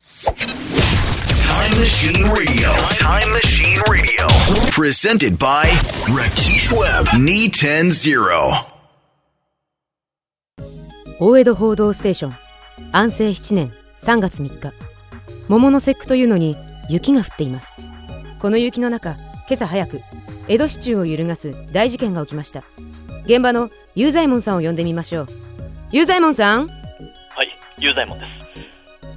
Time Machine Radio. Time Machine Radio. Presented by Rakesh Webb. Knee 10 0. 大江戸報道ステーション安政7年3月3日桃の節句というのに雪が降っていますこの雪の中今朝早く江戸市中を揺るがす大事件が起きました現場の雄左衛門さんを呼んでみましょう雄左衛門さんはい、雄左衛門です。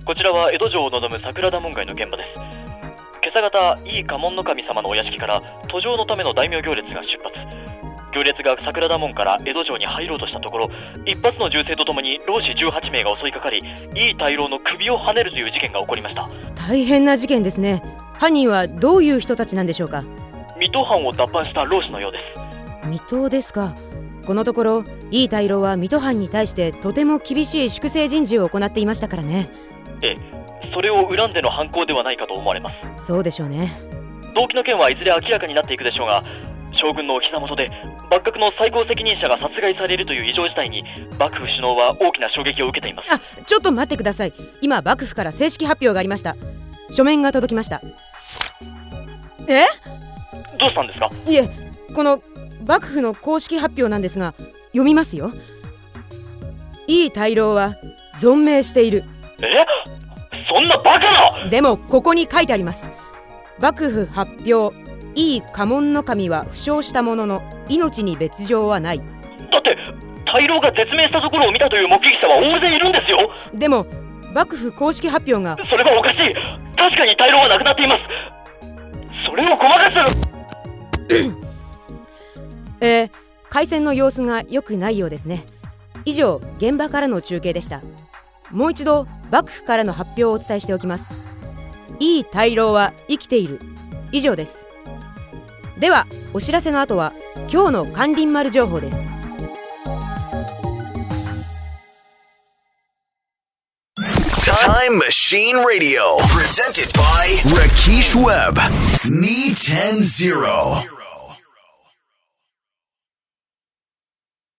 こちらは江戸城を望む桜田門外の現場です。今朝方、井伊家紋の神様のお屋敷から途上のための大名行列が出発。行列が桜田門から江戸城に入ろうとしたところ、一発の銃声とともに老子18名が襲いかかり、井伊大老の首をはねるという事件が起こりました。大変な事件ですね犯人はどういう人たちなんでしょうか？水戸藩を脱藩した老子のようです。水戸ですかこのところ井伊大老は水戸藩に対してとても厳しい粛清人事を行っていましたからねええ、それを恨んでの犯行ではないかと思われます。そうでしょうね。動機の件はいずれ明らかになっていくでしょうが将軍のお膝元で幕閣の最高責任者が殺害されるという異常事態に幕府首脳は大きな衝撃を受けています。あちょっと待ってください。今幕府から正式発表がありました。書面が届きました。え？どうしたんですか？いえこの幕府の公式発表なんですが読みますよ。井伊大老は存命している。え？でもここに書いてあります。幕府発表井伊家紋の神は負傷したものの命に別状はない。だって大老が絶命したところを見たという目撃者は大勢いるんですよ。でも幕府公式発表がそれはおかしい。確かに大老は亡くなっています。それをごまかすえー、回線の様子が良くないようですね。以上現場からの中継でした。もう一度幕府からの発表をお伝えしておきますいい大老は生きている以上ですではお知らせの後は今日の関林丸情報です Time Machine Radio. Presented by Rakesh Webb. Knee 10 0.